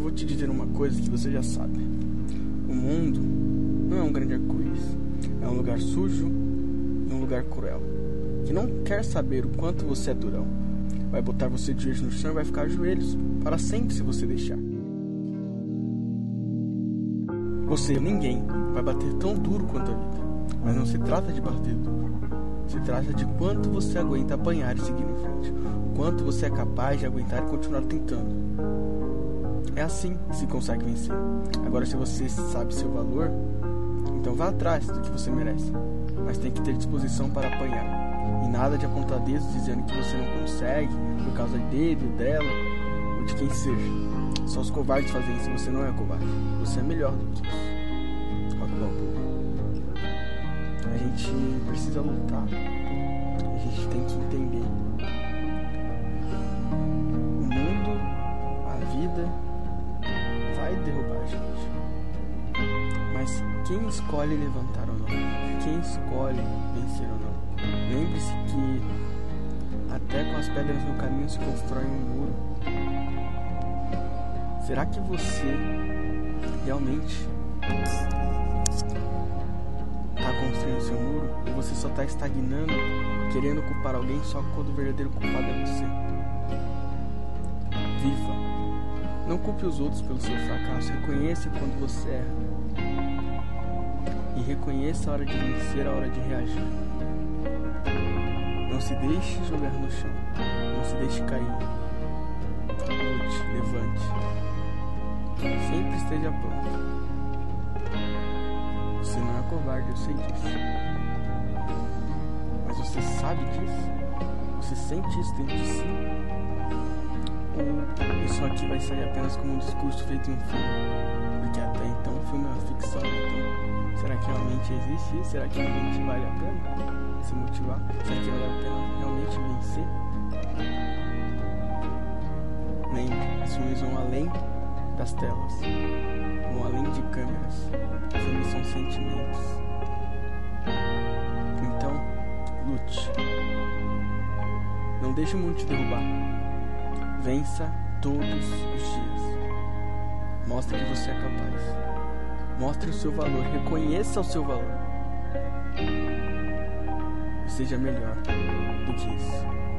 Eu vou te dizer uma coisa que você já sabe. O mundo não é um grande arco-íris. É um lugar sujo e um lugar cruel. Que não quer saber o quanto você é durão. Vai botar você de joelhos no chão e vai ficar joelhos para sempre se você deixar. Você, ninguém, vai bater tão duro quanto a vida. Mas não se trata de bater duro. Se trata de quanto você aguenta apanhar e seguir em frente. Quanto você é capaz de aguentar e continuar tentando. É assim que se consegue vencer. Agora, se você sabe seu valor, então vá atrás do que você merece. Mas tem que ter disposição para apanhar. E nada de apontar dedos dizendo que você não consegue por causa dele, dela, ou de quem seja. Só os covardes fazem isso. Você não é covarde. Você é melhor do que isso. A gente precisa lutar. A gente tem que quem escolhe levantar ou não? Quem escolhe vencer ou não? Lembre-se que até com as pedras no caminho se constrói um muro. Será que você realmente está construindo seu muro ou você só está estagnando, querendo culpar alguém só quando o verdadeiro culpado é você? Viva! Não culpe os outros pelo seu fracasso, reconheça quando você erra. E reconheça a hora de vencer, a hora de reagir. Não se deixe jogar no chão. Não se deixe cair. Lute, levante. Sempre esteja pronto. Você não é covarde, eu sei disso. Mas você sabe disso? Você sente isso dentro de si? Ou isso aqui vai sair apenas como um discurso feito em filme? Realmente existe? Será que realmente vale a pena se motivar? Será que vale a pena realmente vencer? Lembre, os filmes vão além das telas, vão além de câmeras. Os filmes são sentimentos. Então, lute. Não deixe o mundo te derrubar. Vença todos os dias. Mostre que você é capaz. Mostre o seu valor. Reconheça o seu valor. Seja melhor do que isso.